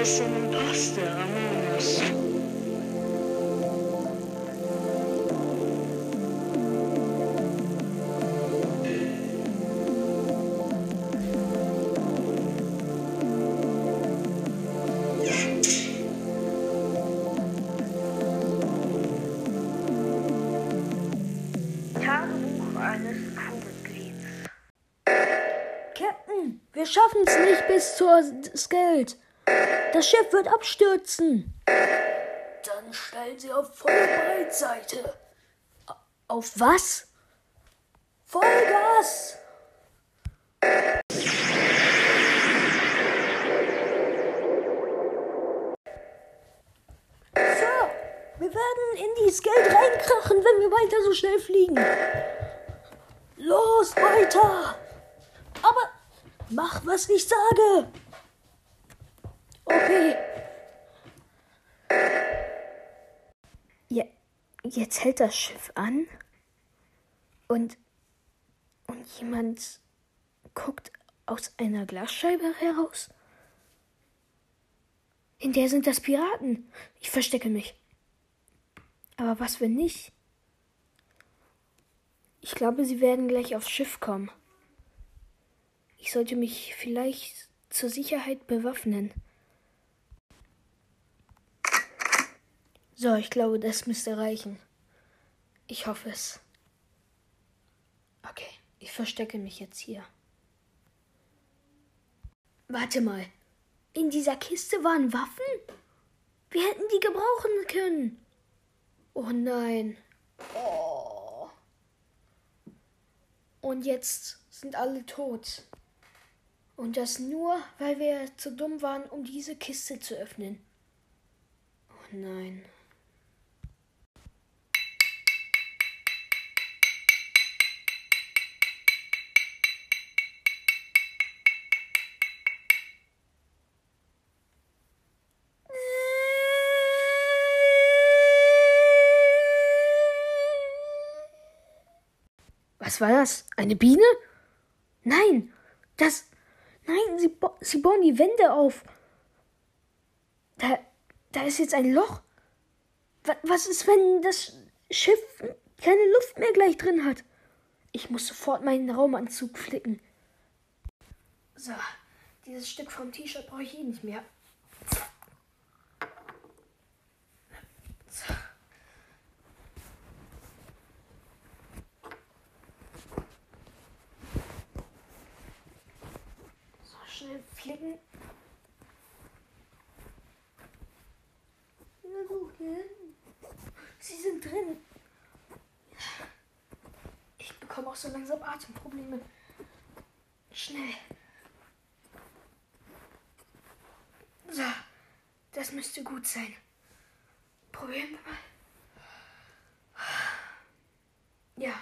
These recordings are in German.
Ist denn Imposter, Ramones? Tagebuch eines Crewmitglieds. Captain, wir schaffen es nicht bis zur Skeld. Das Schiff wird abstürzen. Dann stellen Sie auf volle Breitseite. Auf was? Vollgas! Sir, wir werden in die Skeld reinkrachen, wenn wir weiter so schnell fliegen. Los, weiter! Aber mach, was ich sage. Okay. Ja, jetzt hält das Schiff an und, und jemand guckt aus einer Glasscheibe heraus. In der sind das Piraten. Ich verstecke mich. Aber was, wenn nicht? Ich glaube, sie werden gleich aufs Schiff kommen. Ich sollte mich vielleicht zur Sicherheit bewaffnen. So, ich glaube, das müsste reichen. Ich hoffe es. Okay, ich verstecke mich jetzt hier. Warte mal. In dieser Kiste waren Waffen? Wir hätten die gebrauchen können. Oh nein. Oh. Und jetzt sind alle tot. Und das nur, weil wir zu dumm waren, um diese Kiste zu öffnen. Oh nein. Was war das? Eine Biene? Nein, das. Nein, sie, sie bauen die Wände auf. Da, da ist jetzt ein Loch. Wa was ist, wenn das Schiff keine Luft mehr gleich drin hat? Ich muss sofort meinen Raumanzug flicken. So, dieses Stück vom T-Shirt brauche ich eh nicht mehr. So. So, schnell flicken. Na wohin? Sie sind drin. Ich so langsam Atemprobleme. Schnell. So, das müsste gut sein. Probieren wir mal. Ja.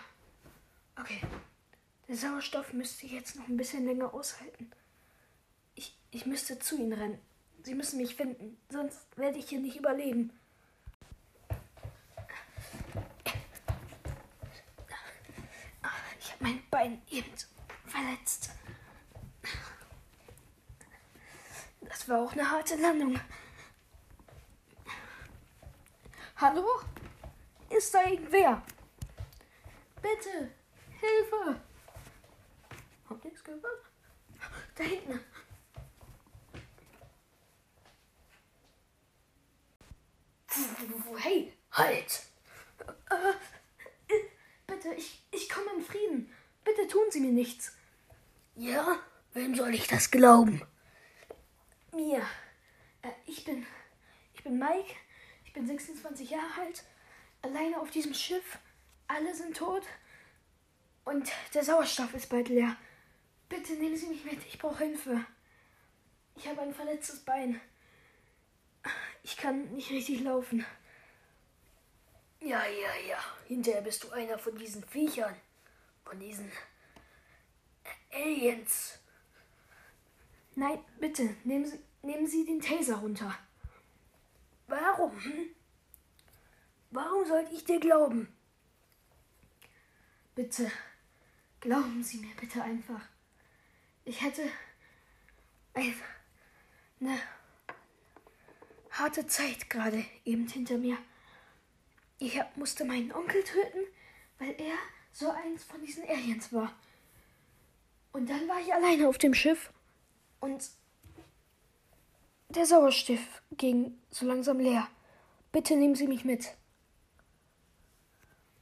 Okay. Der Sauerstoff müsste jetzt noch ein bisschen länger aushalten. Ich, ich müsste zu ihnen rennen. Sie müssen mich finden, sonst werde ich hier nicht überleben. Ich habe mein Bein eben verletzt. Das war auch eine harte Landung. Hallo? Ist da irgendwer? Bitte, Hilfe! Habt ihr es gehört? Da hinten. Hey, halt! Äh, äh, bitte, ich, ich komme in Frieden. Bitte tun Sie mir nichts. Ja? Wem soll ich das glauben? Mir. Äh, ich bin. Ich bin Mike. Ich bin 26 Jahre alt. Alleine auf diesem Schiff. Alle sind tot. Und der Sauerstoff ist bald leer. Bitte nehmen Sie mich mit. Ich brauche Hilfe. Ich habe ein verletztes Bein. Ich kann nicht richtig laufen. Ja, ja, ja. Hinterher bist du einer von diesen Viechern. Von diesen Aliens. Nein, bitte, nehmen Sie, nehmen Sie den Taser runter. Warum? Warum sollte ich dir glauben? Bitte, glauben Sie mir bitte einfach. Ich hätte ein, eine harte Zeit gerade eben hinter mir. Ich musste meinen Onkel töten, weil er so eins von diesen Aliens war. Und dann war ich alleine auf dem Schiff und der Sauerstoff ging so langsam leer. Bitte nehmen Sie mich mit.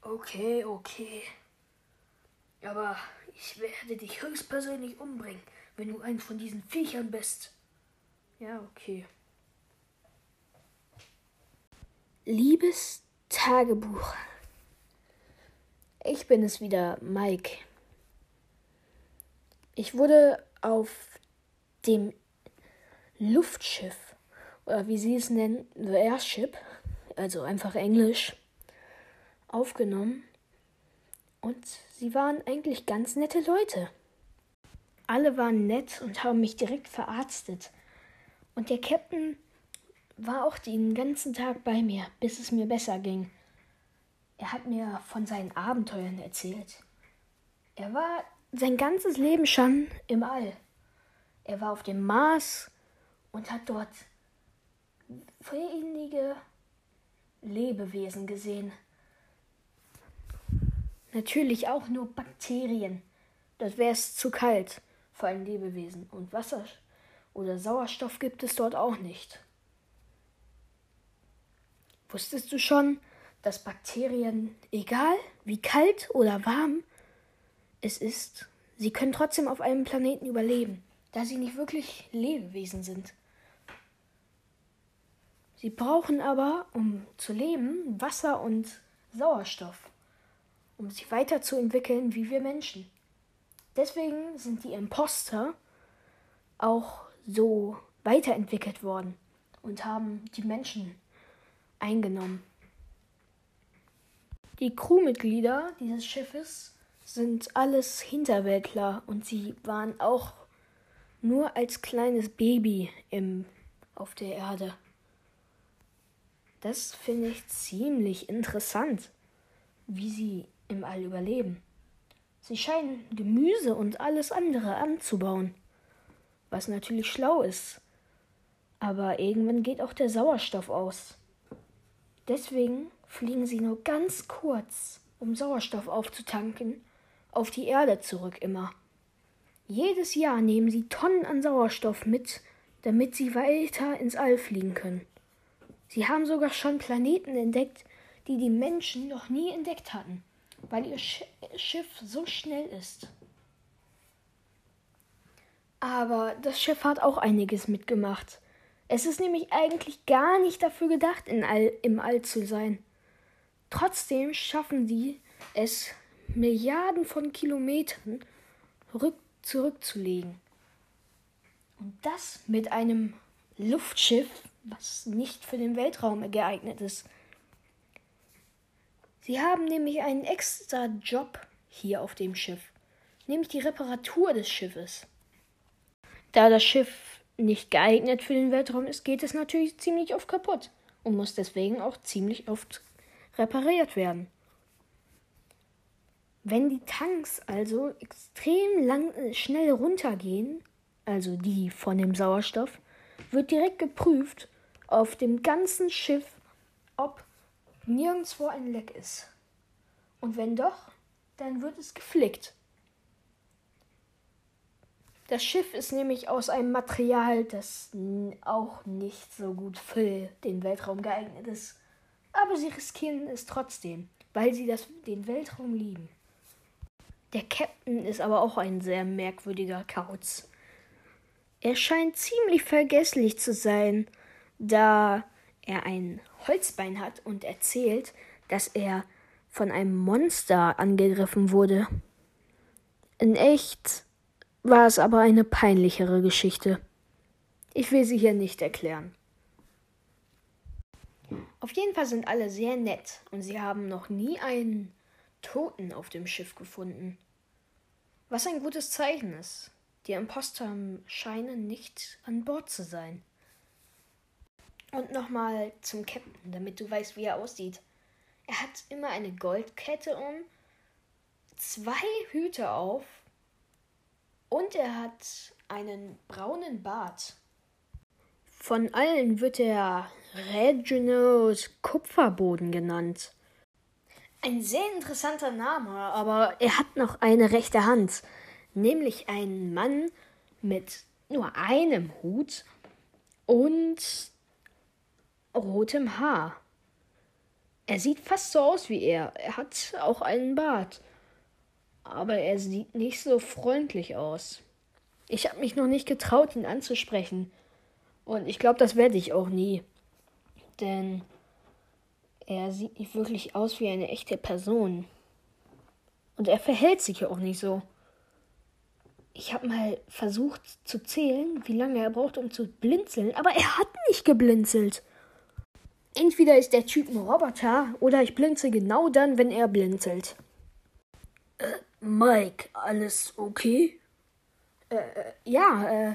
Okay, okay. Aber ich werde dich höchstpersönlich umbringen, wenn du ein von diesen Viechern bist. Ja, okay. Liebes Tagebuch. Ich bin es wieder, Mike. Ich wurde auf dem Luftschiff, oder wie sie es nennen, The Airship, also einfach Englisch, aufgenommen. Und sie waren eigentlich ganz nette Leute. Alle waren nett und haben mich direkt verarztet. Und der Captain war auch den ganzen Tag bei mir, bis es mir besser ging. Er hat mir von seinen Abenteuern erzählt. Er war sein ganzes Leben schon im All. Er war auf dem Mars und hat dort wenige Lebewesen gesehen. Natürlich auch nur Bakterien. Das wäre es zu kalt für ein Lebewesen. Und Wasser oder Sauerstoff gibt es dort auch nicht. Wusstest du schon, dass Bakterien, egal wie kalt oder warm es ist, sie können trotzdem auf einem Planeten überleben, da sie nicht wirklich Lebewesen sind. Sie brauchen aber, um zu leben, Wasser und Sauerstoff, um sich weiterzuentwickeln wie wir Menschen. Deswegen sind die Imposter auch so weiterentwickelt worden und haben die Menschen eingenommen. Die Crewmitglieder dieses Schiffes sind alles Hinterwäldler und sie waren auch nur als kleines Baby im, auf der Erde. Das finde ich ziemlich interessant, wie sie im All überleben. Sie scheinen Gemüse und alles andere anzubauen, was natürlich schlau ist. Aber irgendwann geht auch der Sauerstoff aus. Deswegen fliegen sie nur ganz kurz, um Sauerstoff aufzutanken, auf die Erde zurück immer. Jedes Jahr nehmen sie Tonnen an Sauerstoff mit, damit sie weiter ins All fliegen können. Sie haben sogar schon Planeten entdeckt, die die Menschen noch nie entdeckt hatten, weil ihr Schiff so schnell ist. Aber das Schiff hat auch einiges mitgemacht. Es ist nämlich eigentlich gar nicht dafür gedacht, All, im All zu sein. Trotzdem schaffen sie es, Milliarden von Kilometern rück zurückzulegen. Und das mit einem Luftschiff, was nicht für den Weltraum geeignet ist. Sie haben nämlich einen extra Job hier auf dem Schiff, nämlich die Reparatur des Schiffes. Da das Schiff nicht geeignet für den Weltraum ist, geht es natürlich ziemlich oft kaputt und muss deswegen auch ziemlich oft repariert werden. Wenn die Tanks also extrem lang, äh, schnell runtergehen, also die von dem Sauerstoff, wird direkt geprüft auf dem ganzen Schiff, ob nirgendwo ein Leck ist. Und wenn doch, dann wird es geflickt. Das Schiff ist nämlich aus einem Material, das auch nicht so gut für den Weltraum geeignet ist. Aber sie riskieren es trotzdem, weil sie das, den Weltraum lieben. Der Captain ist aber auch ein sehr merkwürdiger Kauz. Er scheint ziemlich vergesslich zu sein, da er ein Holzbein hat und erzählt, dass er von einem Monster angegriffen wurde. In echt war es aber eine peinlichere Geschichte. Ich will sie hier nicht erklären. Auf jeden Fall sind alle sehr nett und sie haben noch nie einen Toten auf dem Schiff gefunden. Was ein gutes Zeichen ist. Die Imposter scheinen nicht an Bord zu sein. Und nochmal zum Captain, damit du weißt, wie er aussieht. Er hat immer eine Goldkette um, zwei Hüte auf und er hat einen braunen Bart. Von allen wird er Reginald Kupferboden genannt. Ein sehr interessanter Name, aber er hat noch eine rechte Hand, nämlich einen Mann mit nur einem Hut und rotem Haar. Er sieht fast so aus wie er. Er hat auch einen Bart. Aber er sieht nicht so freundlich aus. Ich habe mich noch nicht getraut, ihn anzusprechen. Und ich glaube, das werde ich auch nie. Denn er sieht nicht wirklich aus wie eine echte Person. Und er verhält sich auch nicht so. Ich habe mal versucht zu zählen, wie lange er braucht, um zu blinzeln, aber er hat nicht geblinzelt. Entweder ist der Typ ein Roboter oder ich blinze genau dann, wenn er blinzelt. Äh, Mike, alles okay? Äh, äh, ja, äh,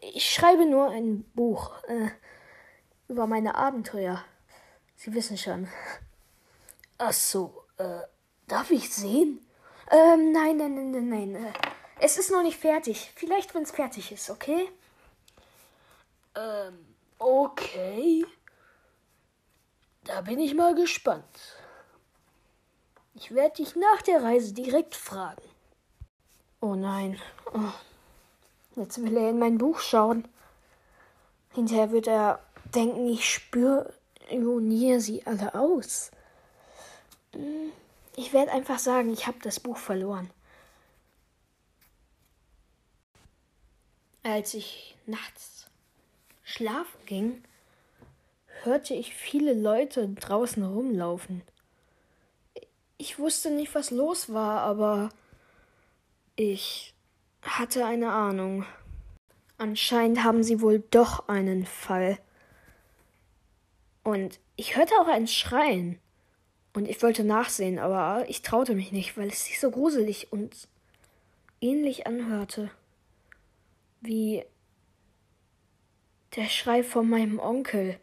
ich schreibe nur ein Buch äh, über meine Abenteuer. Sie wissen schon. Ach so, äh, darf ich sehen? Ähm, nein, nein, nein, nein, nein. Äh, es ist noch nicht fertig. Vielleicht, wenn es fertig ist, okay? Ähm, okay. Da bin ich mal gespannt. Ich werde dich nach der Reise direkt fragen. Oh nein. Oh. Jetzt will er in mein Buch schauen. Hinterher wird er denken, ich spioniere sie alle aus. Hm, ich werde einfach sagen, ich habe das Buch verloren. Als ich nachts schlafen ging, hörte ich viele Leute draußen rumlaufen. Ich wusste nicht, was los war, aber ich hatte eine Ahnung. Anscheinend haben sie wohl doch einen Fall. Und ich hörte auch ein Schreien. Und ich wollte nachsehen, aber ich traute mich nicht, weil es sich so gruselig und ähnlich anhörte wie der Schrei von meinem Onkel.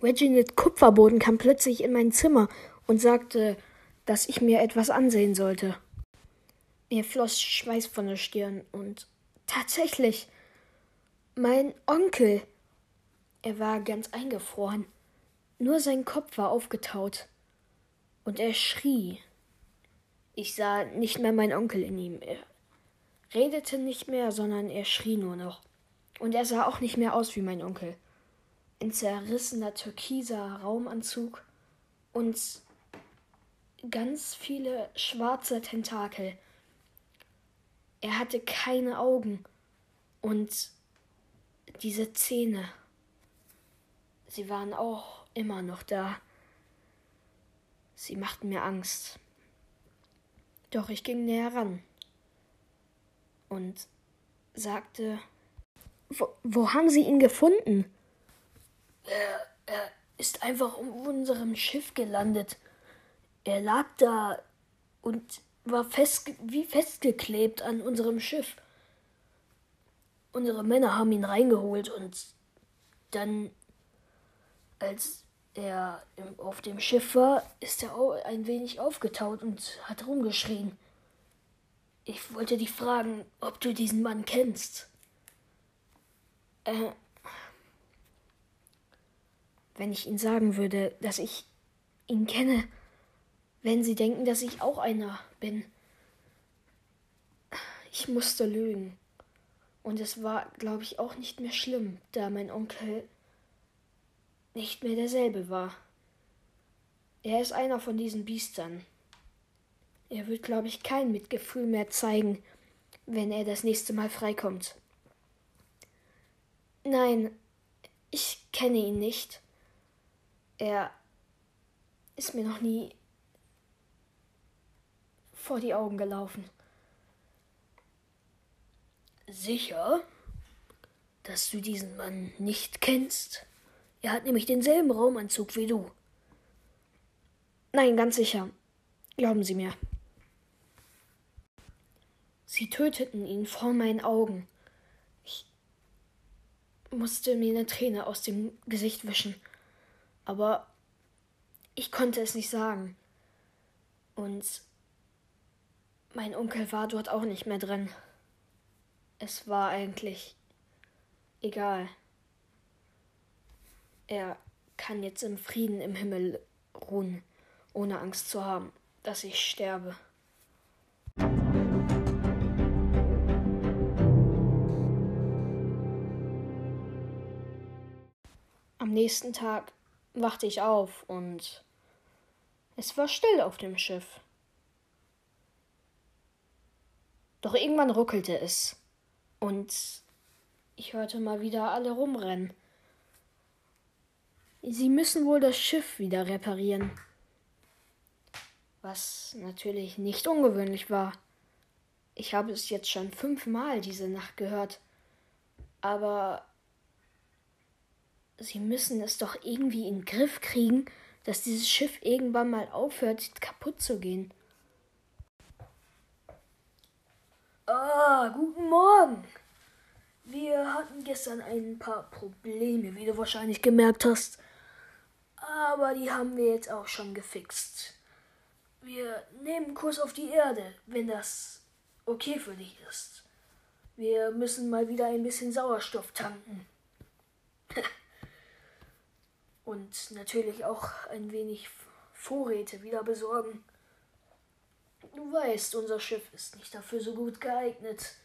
Reginald Kupferboden kam plötzlich in mein Zimmer und sagte, dass ich mir etwas ansehen sollte. Mir floss Schweiß von der Stirn und tatsächlich, mein Onkel. Er war ganz eingefroren. Nur sein Kopf war aufgetaut. Und er schrie. Ich sah nicht mehr meinen Onkel in ihm. Er redete nicht mehr, sondern er schrie nur noch. Und er sah auch nicht mehr aus wie mein Onkel. Ein zerrissener türkiser Raumanzug und ganz viele schwarze Tentakel. Er hatte keine Augen und diese Zähne. Sie waren auch immer noch da. Sie machten mir Angst. Doch ich ging näher ran und sagte, wo, wo haben Sie ihn gefunden? Er, er ist einfach um unserem Schiff gelandet. Er lag da und war fest, wie festgeklebt an unserem Schiff. Unsere Männer haben ihn reingeholt und dann, als er auf dem Schiff war, ist er ein wenig aufgetaut und hat rumgeschrien. Ich wollte dich fragen, ob du diesen Mann kennst. Äh, wenn ich Ihnen sagen würde, dass ich ihn kenne, wenn Sie denken, dass ich auch einer bin. Ich musste lügen. Und es war, glaube ich, auch nicht mehr schlimm, da mein Onkel nicht mehr derselbe war. Er ist einer von diesen Biestern. Er wird, glaube ich, kein Mitgefühl mehr zeigen, wenn er das nächste Mal freikommt. Nein, ich kenne ihn nicht. Er ist mir noch nie vor die Augen gelaufen. Sicher, dass du diesen Mann nicht kennst? Er hat nämlich denselben Raumanzug wie du. Nein, ganz sicher. Glauben Sie mir. Sie töteten ihn vor meinen Augen. Ich musste mir eine Träne aus dem Gesicht wischen. Aber ich konnte es nicht sagen. Und mein Onkel war dort auch nicht mehr drin. Es war eigentlich egal. Er kann jetzt im Frieden im Himmel ruhen, ohne Angst zu haben, dass ich sterbe. Am nächsten Tag wachte ich auf und es war still auf dem Schiff. Doch irgendwann ruckelte es und ich hörte mal wieder alle rumrennen. Sie müssen wohl das Schiff wieder reparieren. Was natürlich nicht ungewöhnlich war. Ich habe es jetzt schon fünfmal diese Nacht gehört. Aber sie müssen es doch irgendwie in den Griff kriegen, dass dieses Schiff irgendwann mal aufhört, kaputt zu gehen. Ah, guten Morgen. Wir hatten gestern ein paar Probleme, wie du wahrscheinlich gemerkt hast. Aber die haben wir jetzt auch schon gefixt. Wir nehmen Kurs auf die Erde, wenn das okay für dich ist. Wir müssen mal wieder ein bisschen Sauerstoff tanken. Und natürlich auch ein wenig Vorräte wieder besorgen. Du weißt, unser Schiff ist nicht dafür so gut geeignet.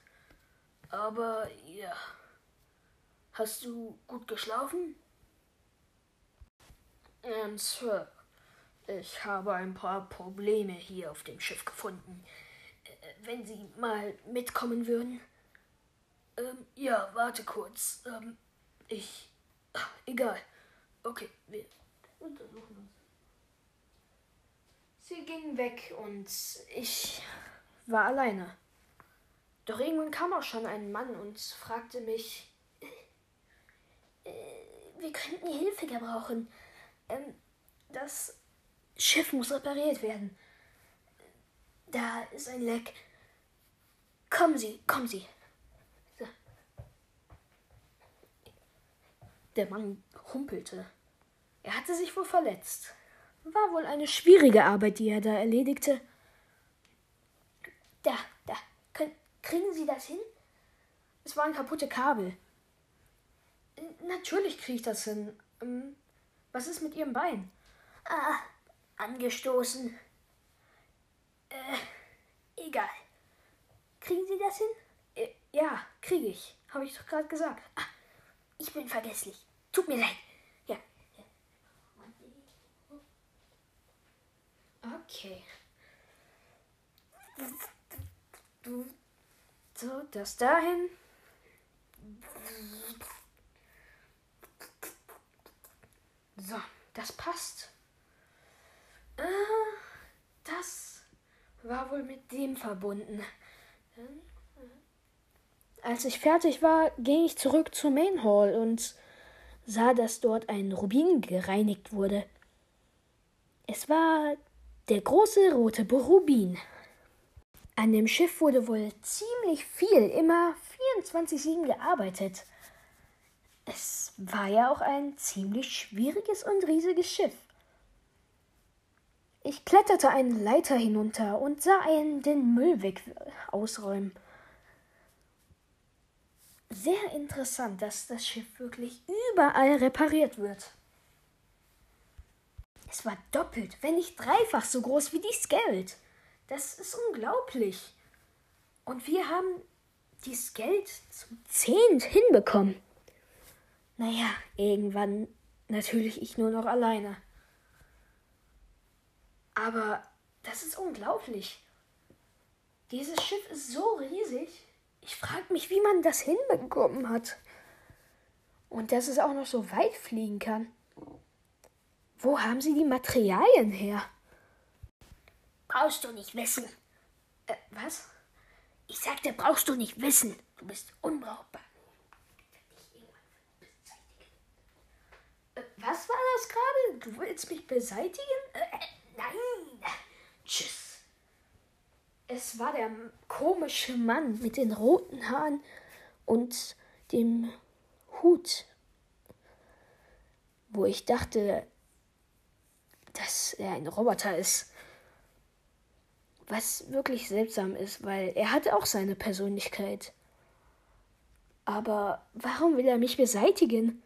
Aber ja. Hast du gut geschlafen? Ähm, Sir, ich habe ein paar Probleme hier auf dem Schiff gefunden. Äh, wenn Sie mal mitkommen würden? Ähm, ja, warte kurz. Ähm, ich. Ach, egal. Okay, wir untersuchen uns. Sie ging weg und ich war alleine. Doch irgendwann kam auch schon ein Mann und fragte mich, äh, wir könnten Hilfe gebrauchen. Ähm, das Schiff muss repariert werden. Da ist ein Leck. Kommen Sie, kommen Sie. Der Mann humpelte. Er hatte sich wohl verletzt. War wohl eine schwierige Arbeit, die er da erledigte. Da, da. Können, kriegen Sie das hin? Es waren kaputte Kabel. Natürlich kriege ich das hin. Ähm, was ist mit Ihrem Bein? Ah, angestoßen. Äh, egal. Kriegen Sie das hin? Äh, ja, kriege ich. Habe ich doch gerade gesagt. Ah, ich bin vergesslich. Tut mir leid. Ja. Okay. So, das dahin. So, das passt. Äh, das war wohl mit dem verbunden. Als ich fertig war, ging ich zurück zur Main Hall und sah, dass dort ein Rubin gereinigt wurde. Es war der große rote Rubin. An dem Schiff wurde wohl ziemlich viel, immer 24-7 gearbeitet. Es war ja auch ein ziemlich schwieriges und riesiges Schiff. Ich kletterte eine Leiter hinunter und sah einen den Müll weg ausräumen. Sehr interessant, dass das Schiff wirklich überall repariert wird. Es war doppelt, wenn nicht dreifach so groß wie die Skeld. Das ist unglaublich. Und wir haben dieses Geld zum Zehnt hinbekommen. Naja, irgendwann natürlich ich nur noch alleine. Aber das ist unglaublich. Dieses Schiff ist so riesig. Ich frage mich, wie man das hinbekommen hat. Und dass es auch noch so weit fliegen kann. Wo haben Sie die Materialien her? Brauchst du nicht wissen. Äh, was? Ich sagte, brauchst du nicht wissen. Du bist unbrauchbar. Äh, was war das gerade? Du willst mich beseitigen? Äh, äh, nein. Tschüss. Es war der komische Mann mit den roten Haaren und dem Hut, wo ich dachte, dass er ein Roboter ist. Was wirklich seltsam ist, weil er hatte auch seine Persönlichkeit. Aber warum will er mich beseitigen?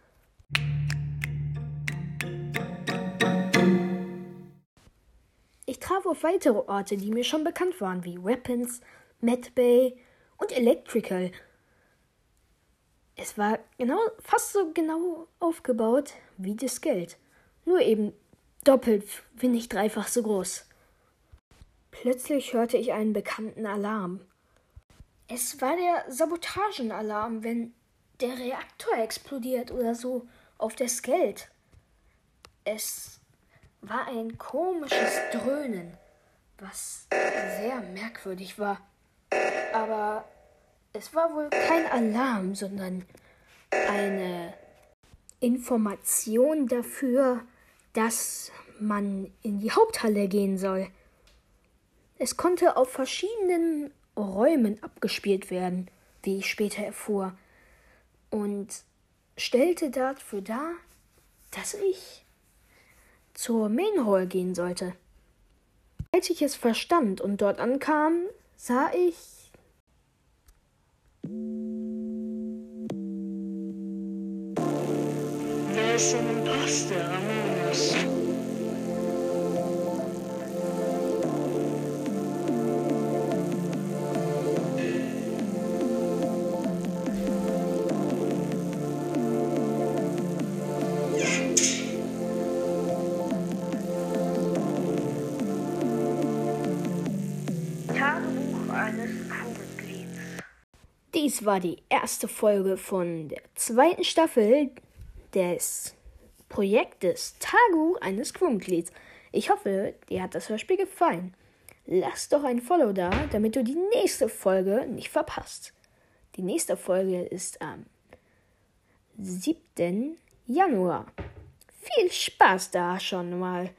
Ich traf auf weitere Orte, die mir schon bekannt waren, wie Weapons, Medbay und Electrical. Es war genau, fast so genau aufgebaut wie das Geld. Nur eben doppelt, wenn nicht dreifach so groß. Plötzlich hörte ich einen bekannten Alarm. Es war der Sabotagenalarm, wenn der Reaktor explodiert oder so auf das Geld. Es war ein komisches Dröhnen, was sehr merkwürdig war. Aber es war wohl kein Alarm, sondern eine Information dafür, dass man in die Haupthalle gehen soll. Es konnte auf verschiedenen Räumen abgespielt werden, wie ich später erfuhr, und stellte dafür dar, dass ich zur Main Hall gehen sollte. Als ich es verstand und dort ankam, sah ich Wer ist Imposter, Ramones? Tagebuch eines Crewmitglieds. Dies war die erste Folge von der zweiten Staffel des Projektes Tagebuch eines Crewmitglieds. Ich hoffe, dir hat das Hörspiel gefallen. Lass doch ein Follow da, damit du die nächste Folge nicht verpasst. Die nächste Folge ist am 7. Januar. Viel Spaß da schon mal.